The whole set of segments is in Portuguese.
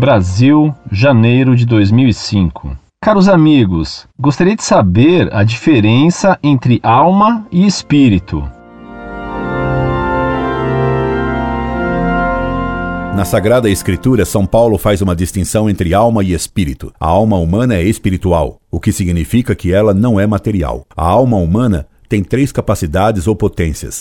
Brasil, janeiro de 2005. Caros amigos, gostaria de saber a diferença entre alma e espírito. Na Sagrada Escritura, São Paulo faz uma distinção entre alma e espírito. A alma humana é espiritual, o que significa que ela não é material. A alma humana tem três capacidades ou potências: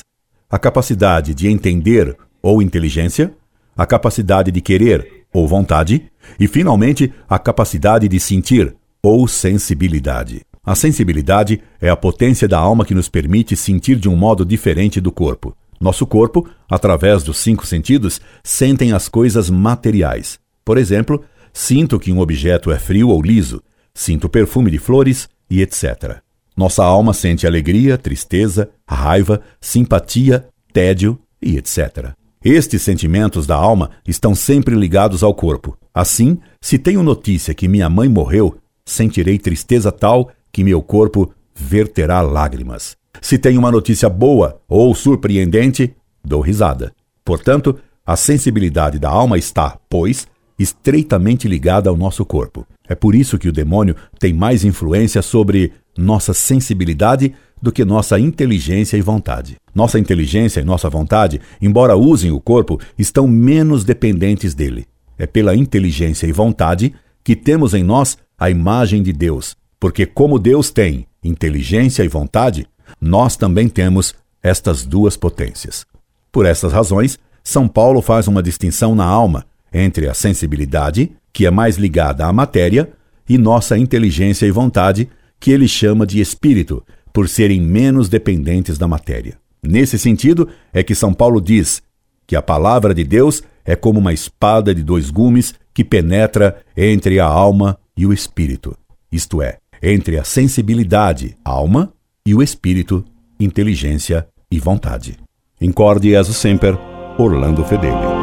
a capacidade de entender ou inteligência, a capacidade de querer ou vontade, e finalmente a capacidade de sentir ou sensibilidade. A sensibilidade é a potência da alma que nos permite sentir de um modo diferente do corpo. Nosso corpo, através dos cinco sentidos, sentem as coisas materiais. Por exemplo, sinto que um objeto é frio ou liso, sinto o perfume de flores e etc. Nossa alma sente alegria, tristeza, raiva, simpatia, tédio e etc. Estes sentimentos da alma estão sempre ligados ao corpo. Assim, se tenho notícia que minha mãe morreu, sentirei tristeza tal que meu corpo verterá lágrimas. Se tenho uma notícia boa ou surpreendente, dou risada. Portanto, a sensibilidade da alma está, pois, estreitamente ligada ao nosso corpo. É por isso que o demônio tem mais influência sobre nossa sensibilidade do que nossa inteligência e vontade. Nossa inteligência e nossa vontade, embora usem o corpo, estão menos dependentes dele. É pela inteligência e vontade que temos em nós a imagem de Deus, porque como Deus tem inteligência e vontade, nós também temos estas duas potências. Por essas razões, São Paulo faz uma distinção na alma entre a sensibilidade, que é mais ligada à matéria, e nossa inteligência e vontade, que ele chama de espírito, por serem menos dependentes da matéria. Nesse sentido, é que São Paulo diz que a palavra de Deus é como uma espada de dois gumes que penetra entre a alma e o espírito, isto é, entre a sensibilidade, alma, e o espírito, inteligência e vontade. Incorde Jesus Semper, Orlando Fedeli.